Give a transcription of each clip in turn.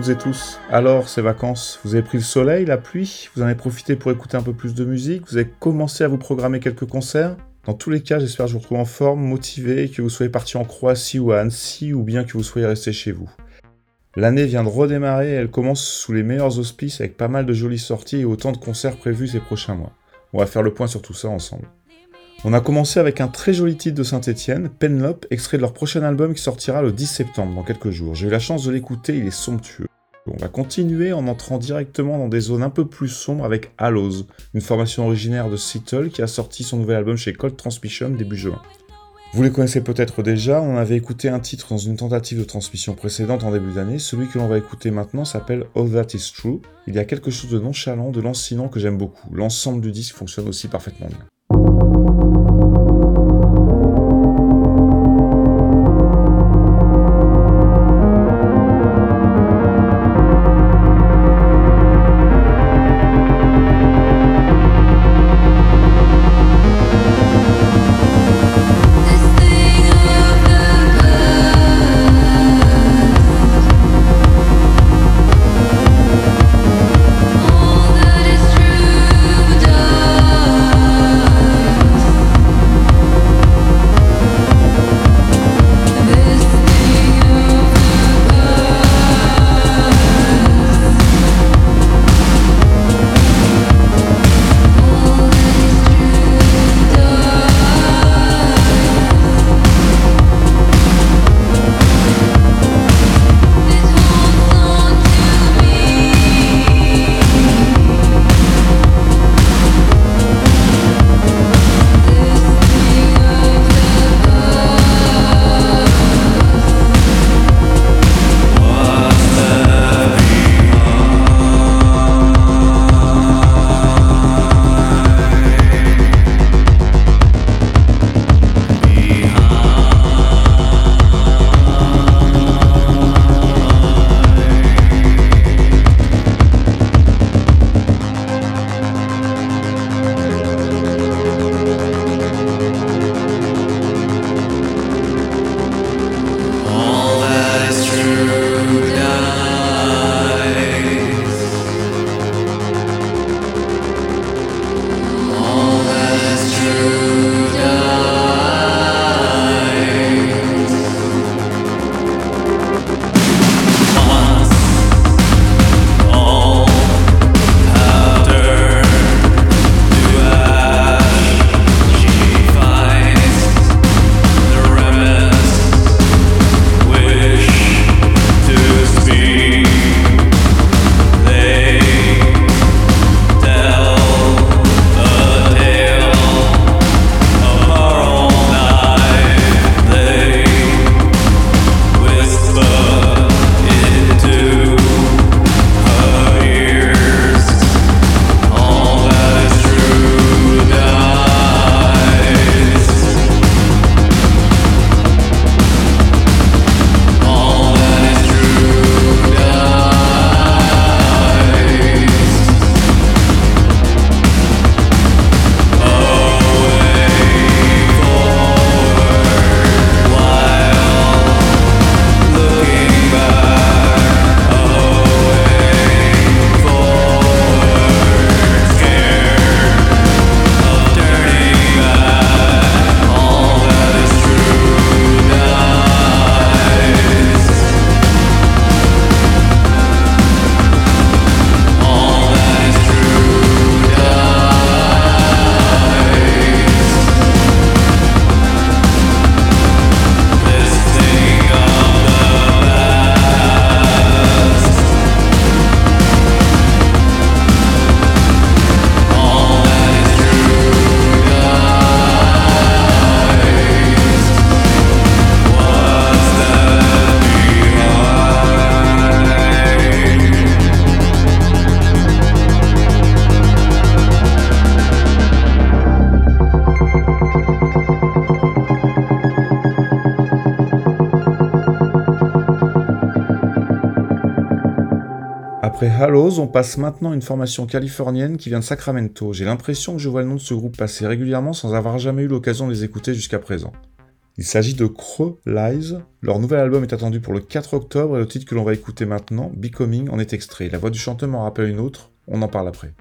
et tous. Alors, ces vacances, vous avez pris le soleil, la pluie, vous en avez profité pour écouter un peu plus de musique, vous avez commencé à vous programmer quelques concerts Dans tous les cas, j'espère que je vous retrouve en forme, motivé, que vous soyez parti en Croatie ou à Annecy, ou bien que vous soyez resté chez vous. L'année vient de redémarrer elle commence sous les meilleurs auspices avec pas mal de jolies sorties et autant de concerts prévus ces prochains mois. On va faire le point sur tout ça ensemble. On a commencé avec un très joli titre de Saint-Etienne, Penlope, extrait de leur prochain album qui sortira le 10 septembre, dans quelques jours. J'ai eu la chance de l'écouter, il est somptueux. On va continuer en entrant directement dans des zones un peu plus sombres avec Hallows, une formation originaire de Seattle qui a sorti son nouvel album chez Cold Transmission début juin. Vous les connaissez peut-être déjà, on avait écouté un titre dans une tentative de transmission précédente en début d'année, celui que l'on va écouter maintenant s'appelle All That Is True. Il y a quelque chose de nonchalant, de lancinant que j'aime beaucoup. L'ensemble du disque fonctionne aussi parfaitement bien. Après Hallows, on passe maintenant à une formation californienne qui vient de Sacramento. J'ai l'impression que je vois le nom de ce groupe passer régulièrement sans avoir jamais eu l'occasion de les écouter jusqu'à présent. Il s'agit de Crow Lies. Leur nouvel album est attendu pour le 4 octobre et le titre que l'on va écouter maintenant, Becoming, en est extrait. La voix du chanteur m'en rappelle une autre, on en parle après.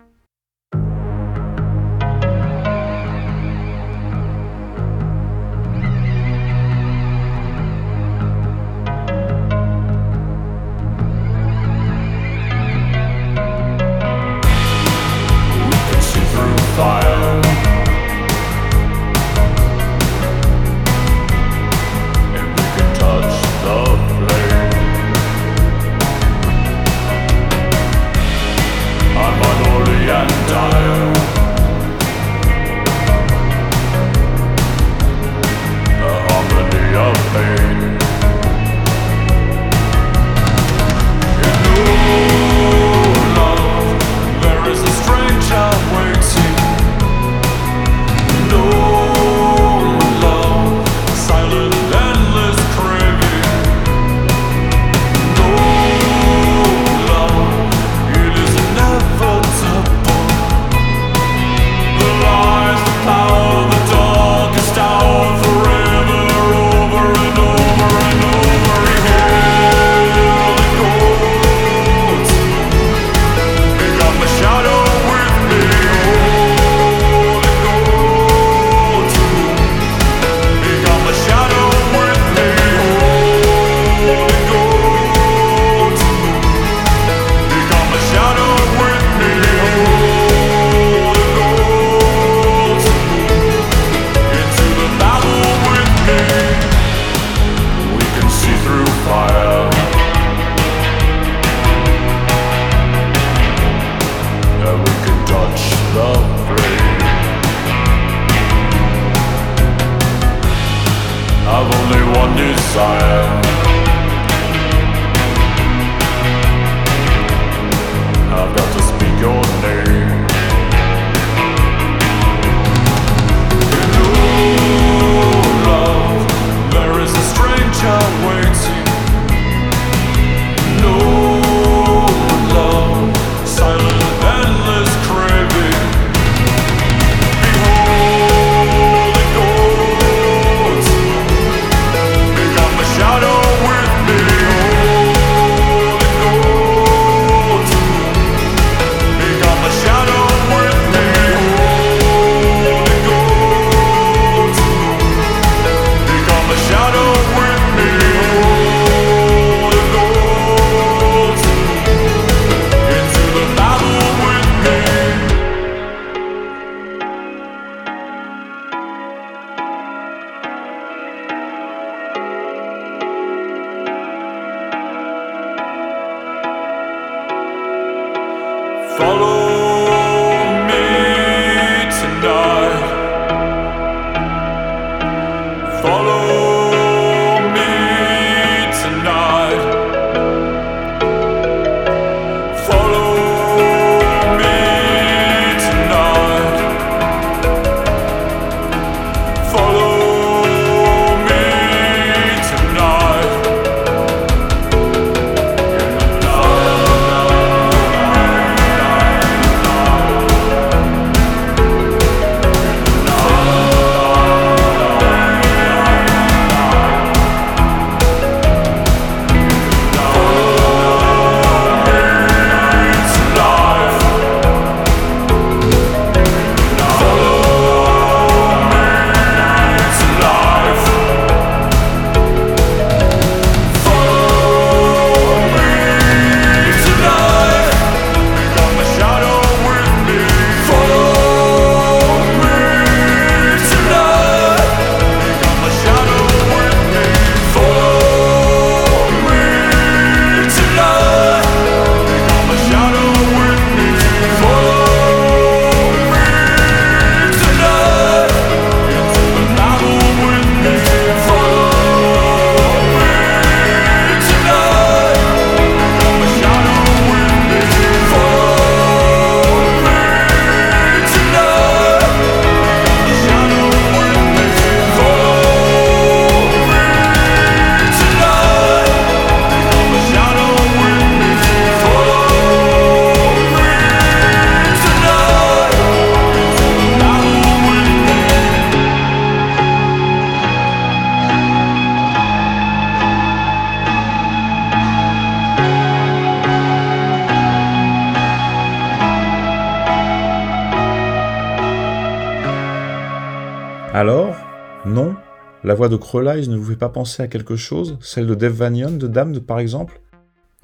La voix de Krolize ne vous fait pas penser à quelque chose? Celle de Dave Vanion de Damned par exemple?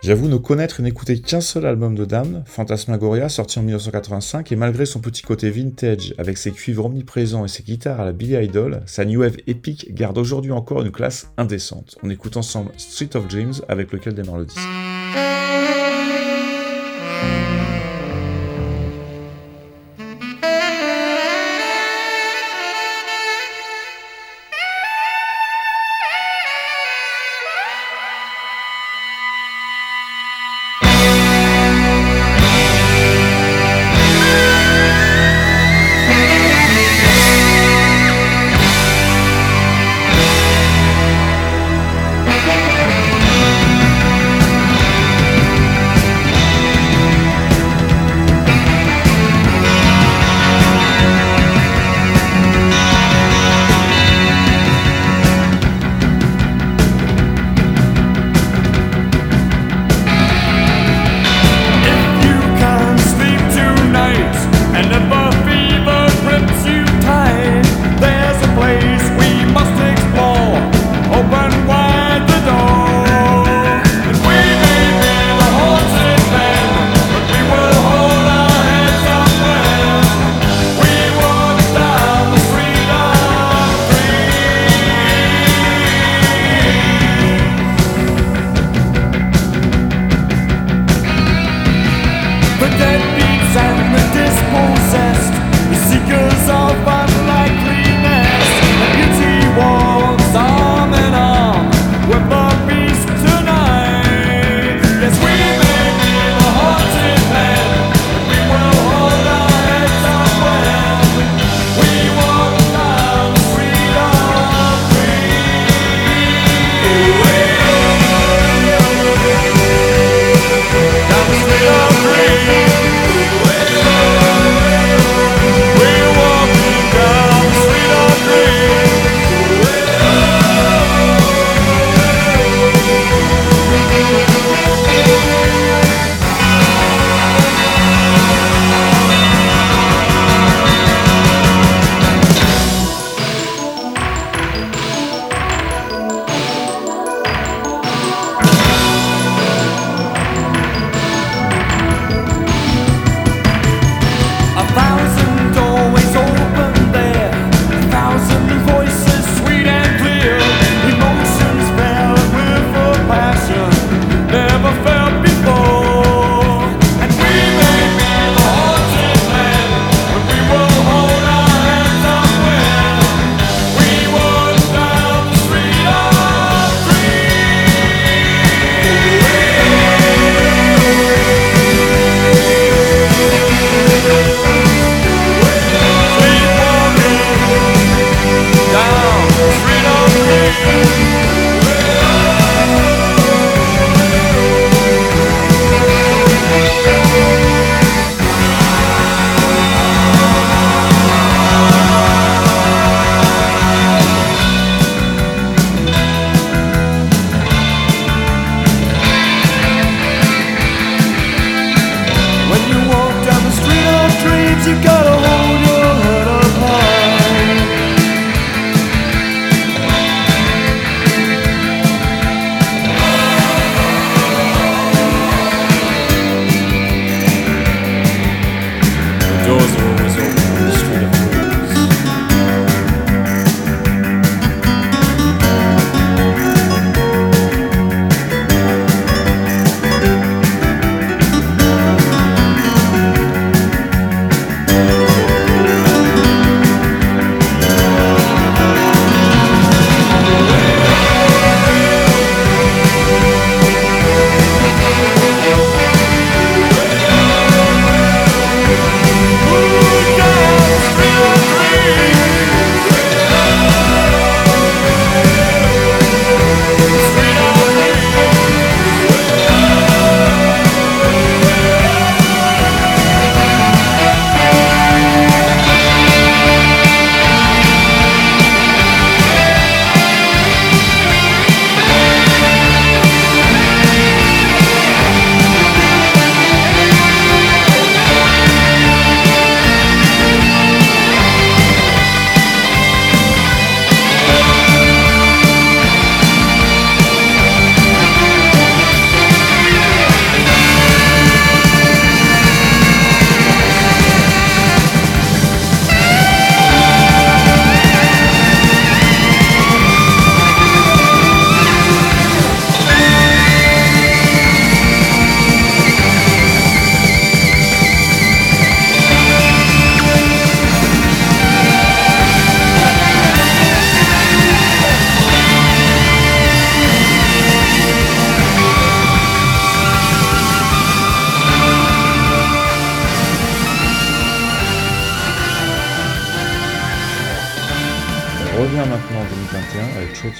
J'avoue ne connaître et n'écouter qu'un seul album de Damned, Phantasmagoria, sorti en 1985, et malgré son petit côté vintage, avec ses cuivres omniprésents et ses guitares à la Billy Idol, sa new wave épique garde aujourd'hui encore une classe indécente. On écoute ensemble Street of Dreams, avec lequel démarre le disque.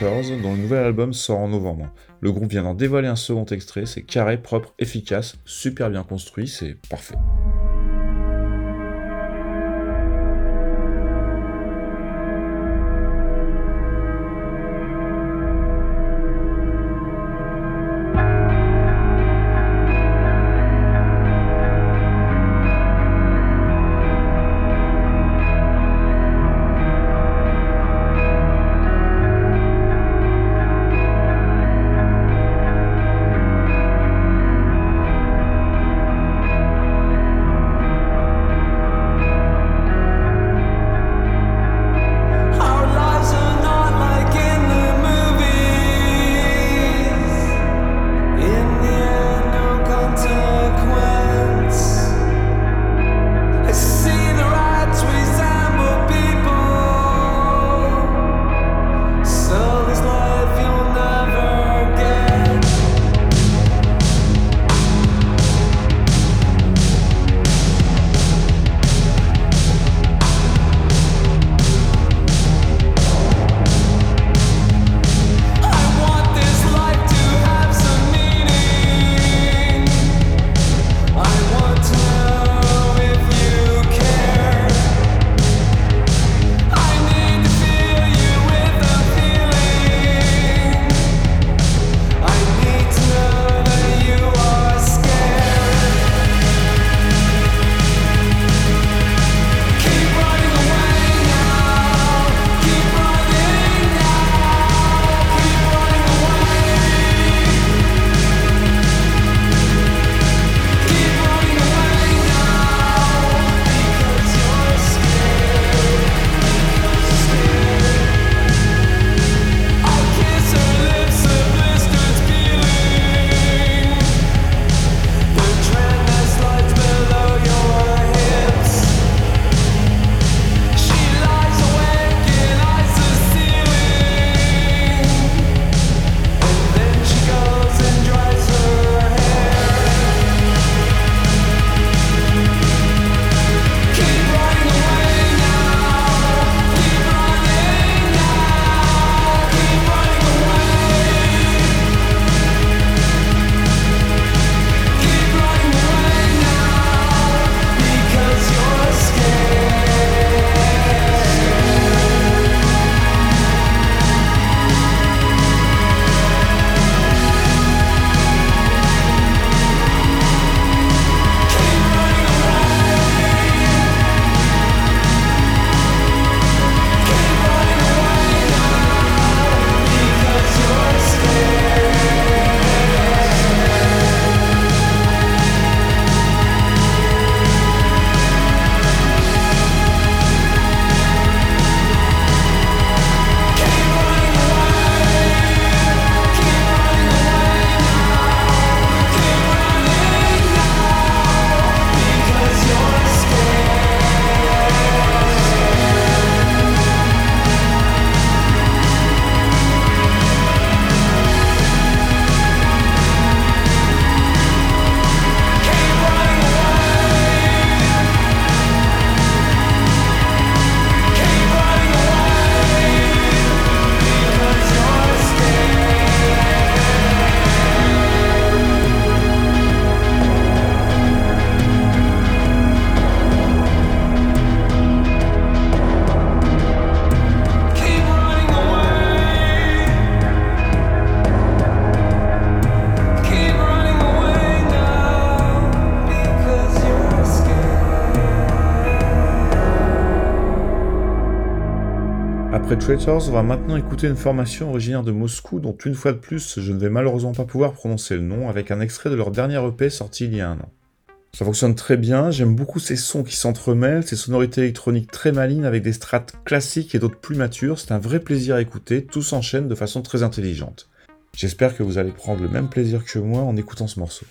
En 2021 avec Trotters, dont le nouvel album sort en novembre. Le groupe vient d'en dévoiler un second extrait, c'est carré, propre, efficace, super bien construit, c'est parfait. Traitors, va maintenant écouter une formation originaire de Moscou dont une fois de plus je ne vais malheureusement pas pouvoir prononcer le nom avec un extrait de leur dernier EP sorti il y a un an. Ça fonctionne très bien, j'aime beaucoup ces sons qui s'entremêlent, ces sonorités électroniques très malines avec des strates classiques et d'autres plus matures, c'est un vrai plaisir à écouter, tout s'enchaîne de façon très intelligente. J'espère que vous allez prendre le même plaisir que moi en écoutant ce morceau.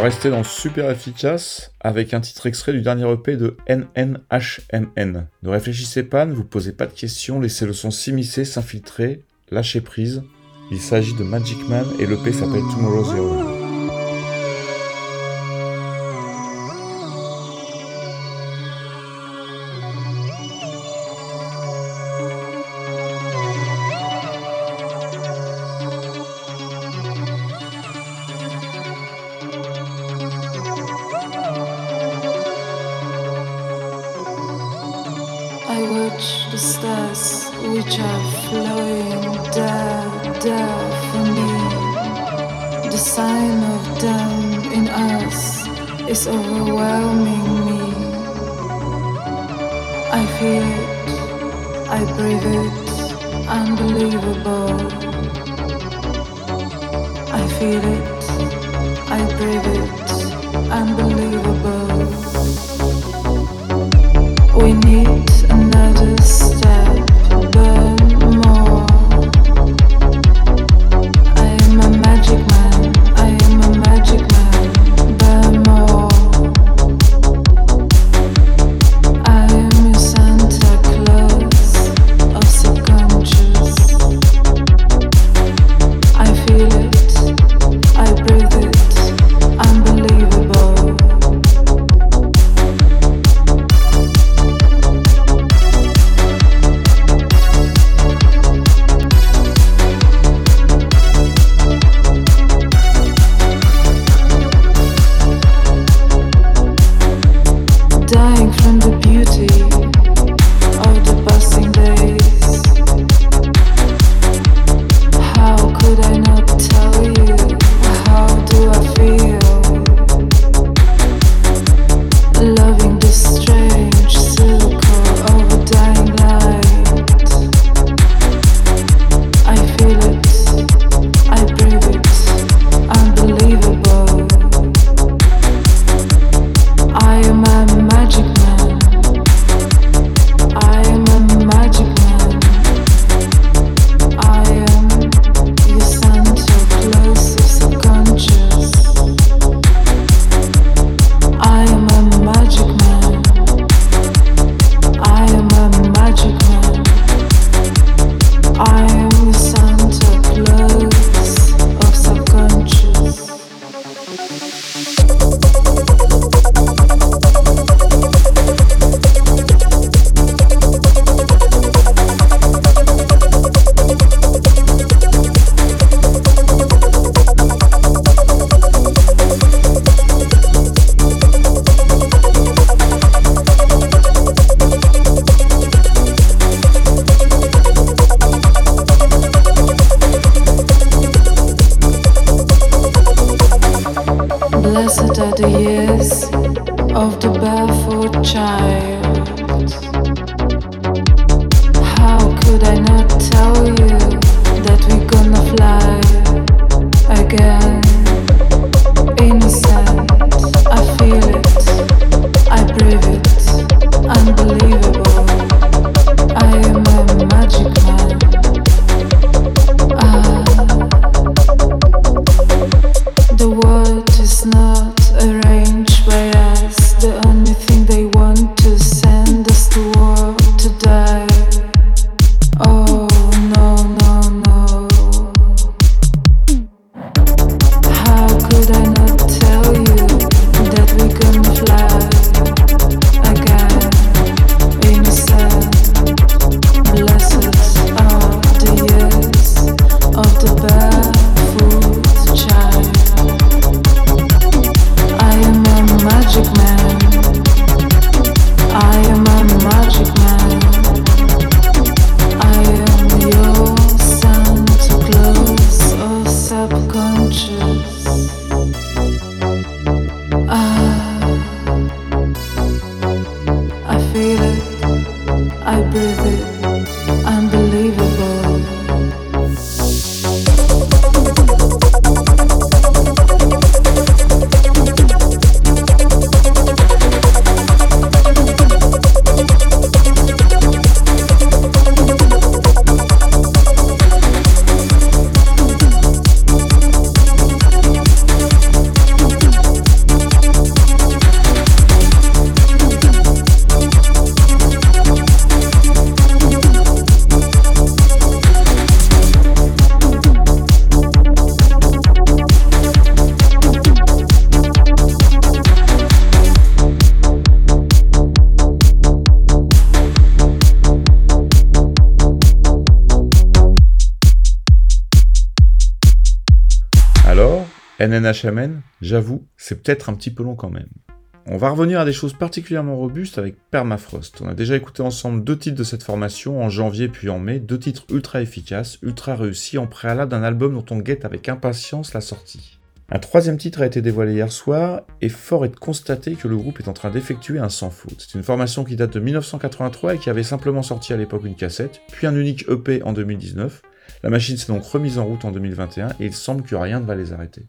Rester dans super efficace avec un titre extrait du dernier EP de NNHMN. Ne réfléchissez pas, ne vous posez pas de questions, laissez le son s'immiscer, s'infiltrer, lâchez prise. Il s'agit de Magic Man et l'EP s'appelle Tomorrow Zero. NNHMN, j'avoue, c'est peut-être un petit peu long quand même. On va revenir à des choses particulièrement robustes avec Permafrost. On a déjà écouté ensemble deux titres de cette formation en janvier puis en mai, deux titres ultra efficaces, ultra réussis en préalable d'un album dont on guette avec impatience la sortie. Un troisième titre a été dévoilé hier soir, et fort est de constater que le groupe est en train d'effectuer un sans faute. C'est une formation qui date de 1983 et qui avait simplement sorti à l'époque une cassette, puis un unique EP en 2019. La machine s'est donc remise en route en 2021 et il semble que rien ne va les arrêter.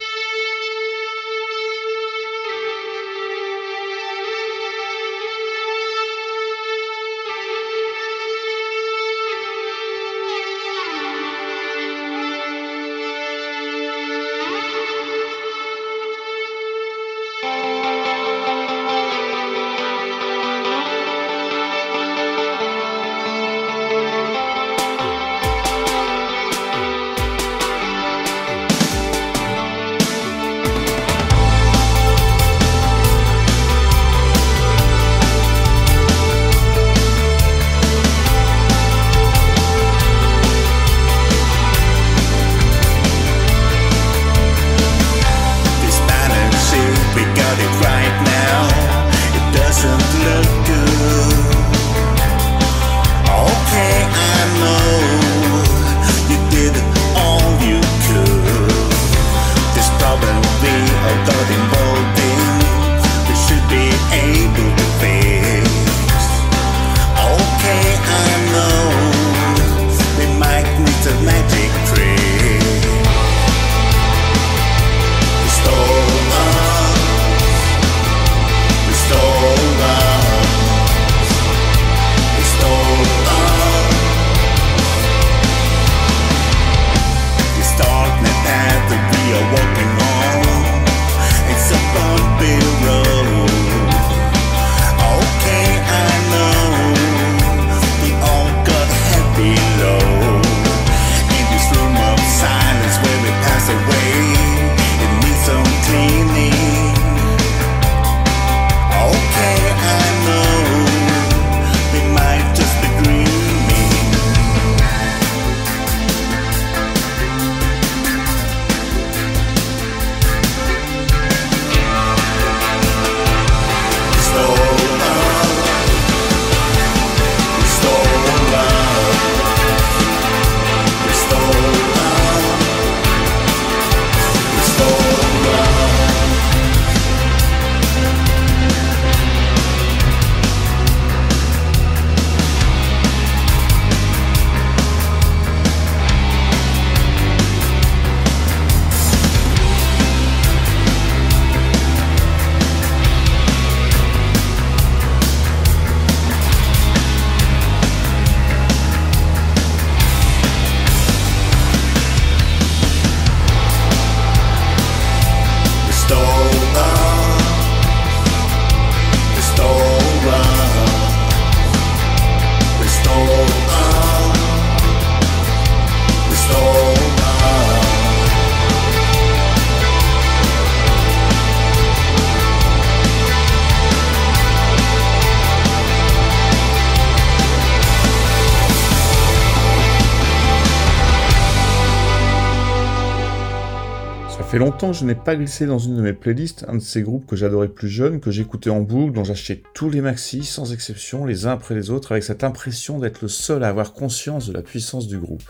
Je n'ai pas glissé dans une de mes playlists un de ces groupes que j'adorais plus jeune, que j'écoutais en boucle, dont j'achetais tous les maxis, sans exception, les uns après les autres, avec cette impression d'être le seul à avoir conscience de la puissance du groupe.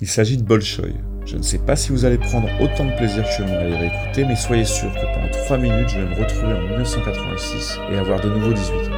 Il s'agit de Bolshoi. Je ne sais pas si vous allez prendre autant de plaisir que moi à les réécouter, mais soyez sûr que pendant 3 minutes, je vais me retrouver en 1986 et avoir de nouveau 18 ans.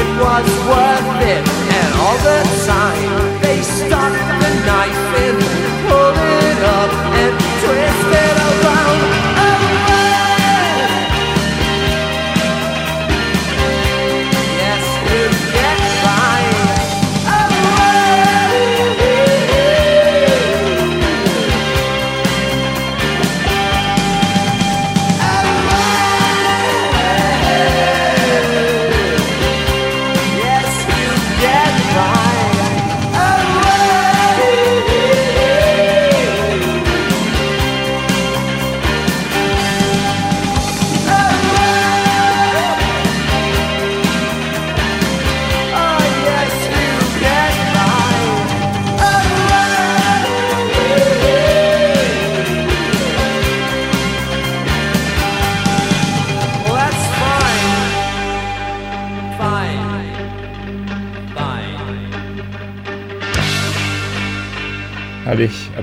it was worth it. And all the time they stopped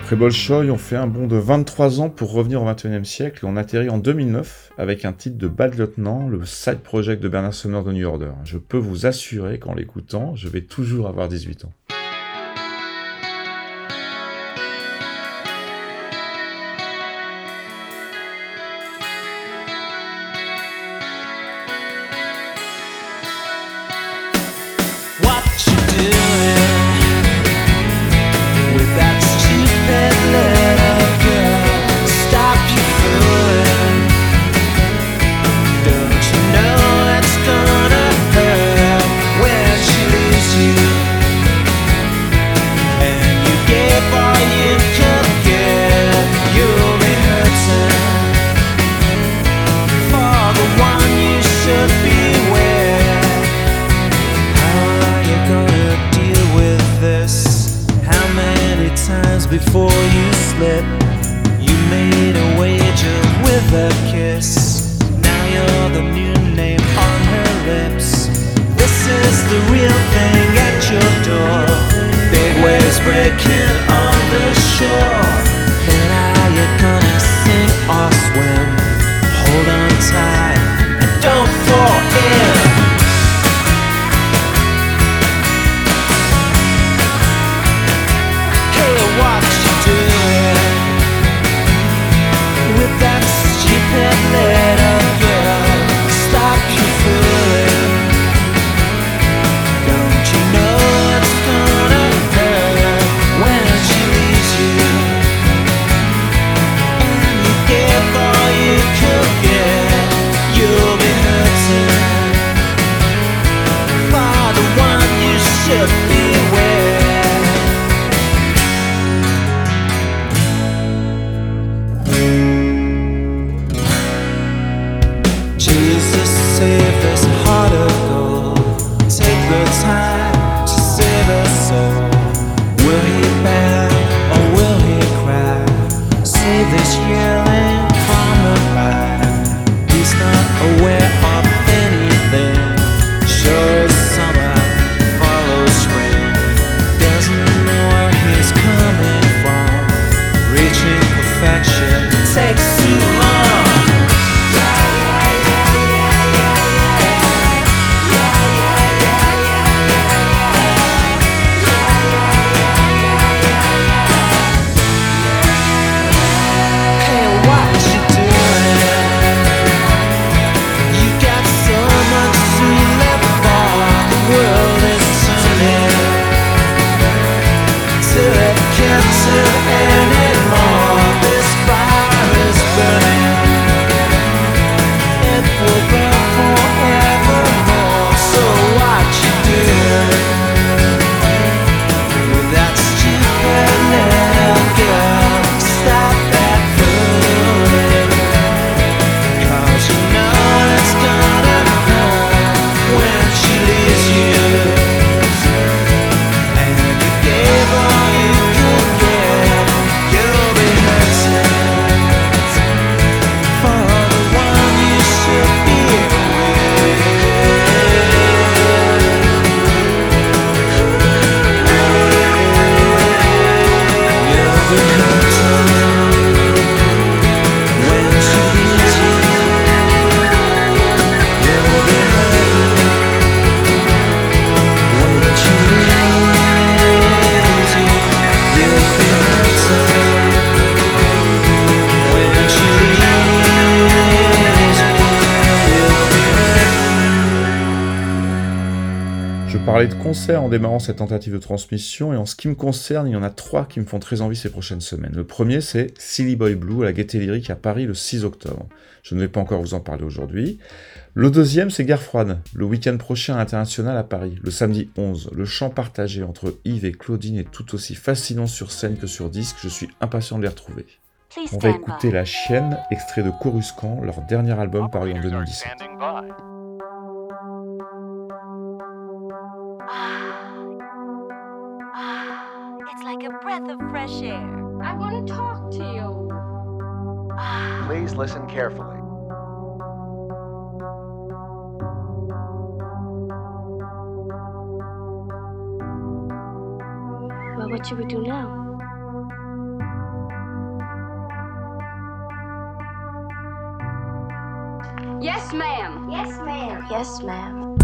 Après Bolshoï, on fait un bond de 23 ans pour revenir au 21e siècle et on atterrit en 2009 avec un titre de bad lieutenant, le side project de Bernard Sommer de New Order. Je peux vous assurer qu'en l'écoutant, je vais toujours avoir 18 ans. En démarrant cette tentative de transmission, et en ce qui me concerne, il y en a trois qui me font très envie ces prochaines semaines. Le premier, c'est Silly Boy Blue à la Gaieté Lyrique à Paris le 6 octobre. Je ne vais pas encore vous en parler aujourd'hui. Le deuxième, c'est Guerre froide, le week-end prochain à International à Paris, le samedi 11. Le chant partagé entre Yves et Claudine est tout aussi fascinant sur scène que sur disque, je suis impatient de les retrouver. On va écouter. La Chienne, extrait de Coruscant, leur dernier album paru en 2017. Breath of fresh air. I want to talk to you. Please listen carefully. Well, what should we do now? Yes, ma'am. Yes, ma'am. Yes, ma'am.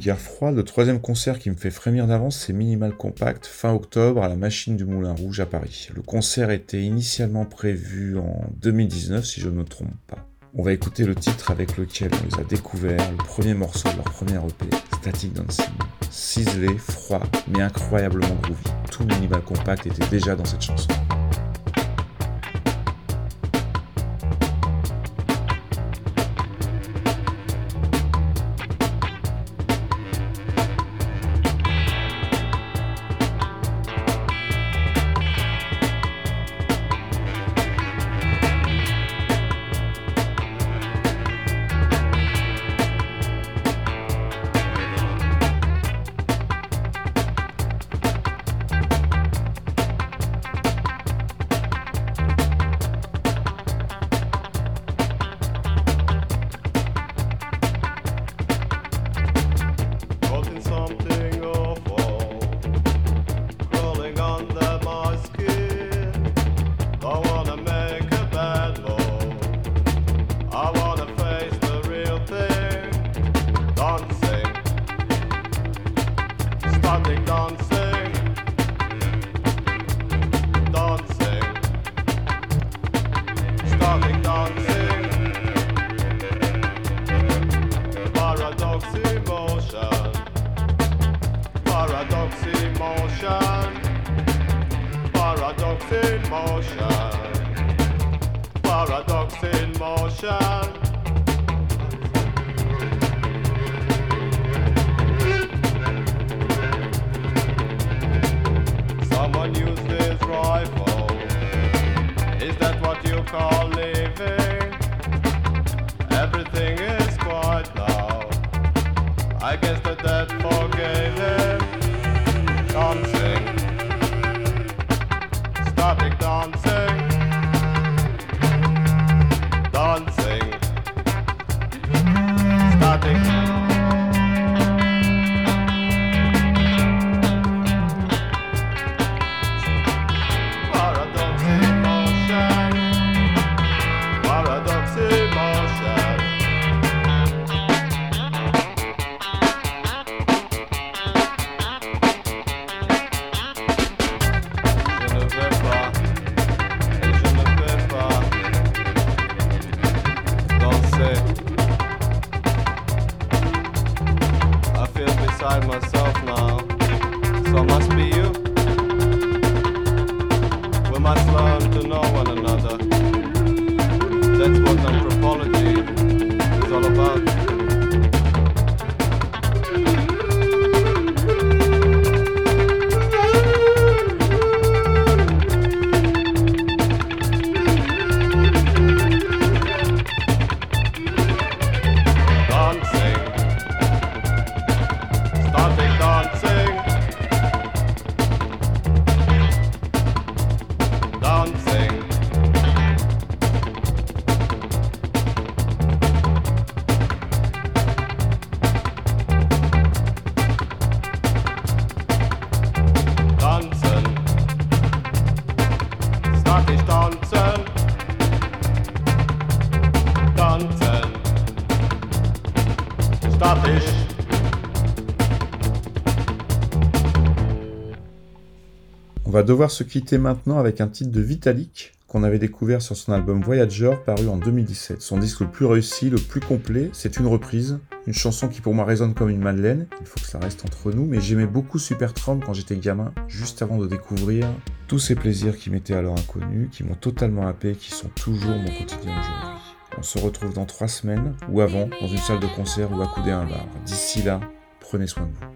Guerre froide, le troisième concert qui me fait frémir d'avance, c'est Minimal Compact, fin octobre à la Machine du Moulin Rouge à Paris. Le concert était initialement prévu en 2019, si je ne me trompe pas. On va écouter le titre avec lequel on les a découverts, le premier morceau de leur première EP, Static Dancing. Ciselé, froid, mais incroyablement groovy. Tout Minimal Compact était déjà dans cette chanson. exotic dancer. Va devoir se quitter maintenant avec un titre de Vitalik qu'on avait découvert sur son album Voyager paru en 2017. Son disque le plus réussi, le plus complet, c'est une reprise, une chanson qui pour moi résonne comme une madeleine, il faut que ça reste entre nous, mais j'aimais beaucoup Supertramp quand j'étais gamin, juste avant de découvrir tous ces plaisirs qui m'étaient alors inconnus, qui m'ont totalement happé, qui sont toujours mon quotidien aujourd'hui. On se retrouve dans trois semaines, ou avant, dans une salle de concert ou accoudé à un bar. D'ici là, prenez soin de vous.